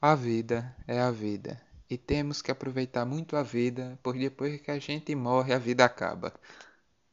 A vida é a vida e temos que aproveitar muito a vida, pois depois que a gente morre, a vida acaba.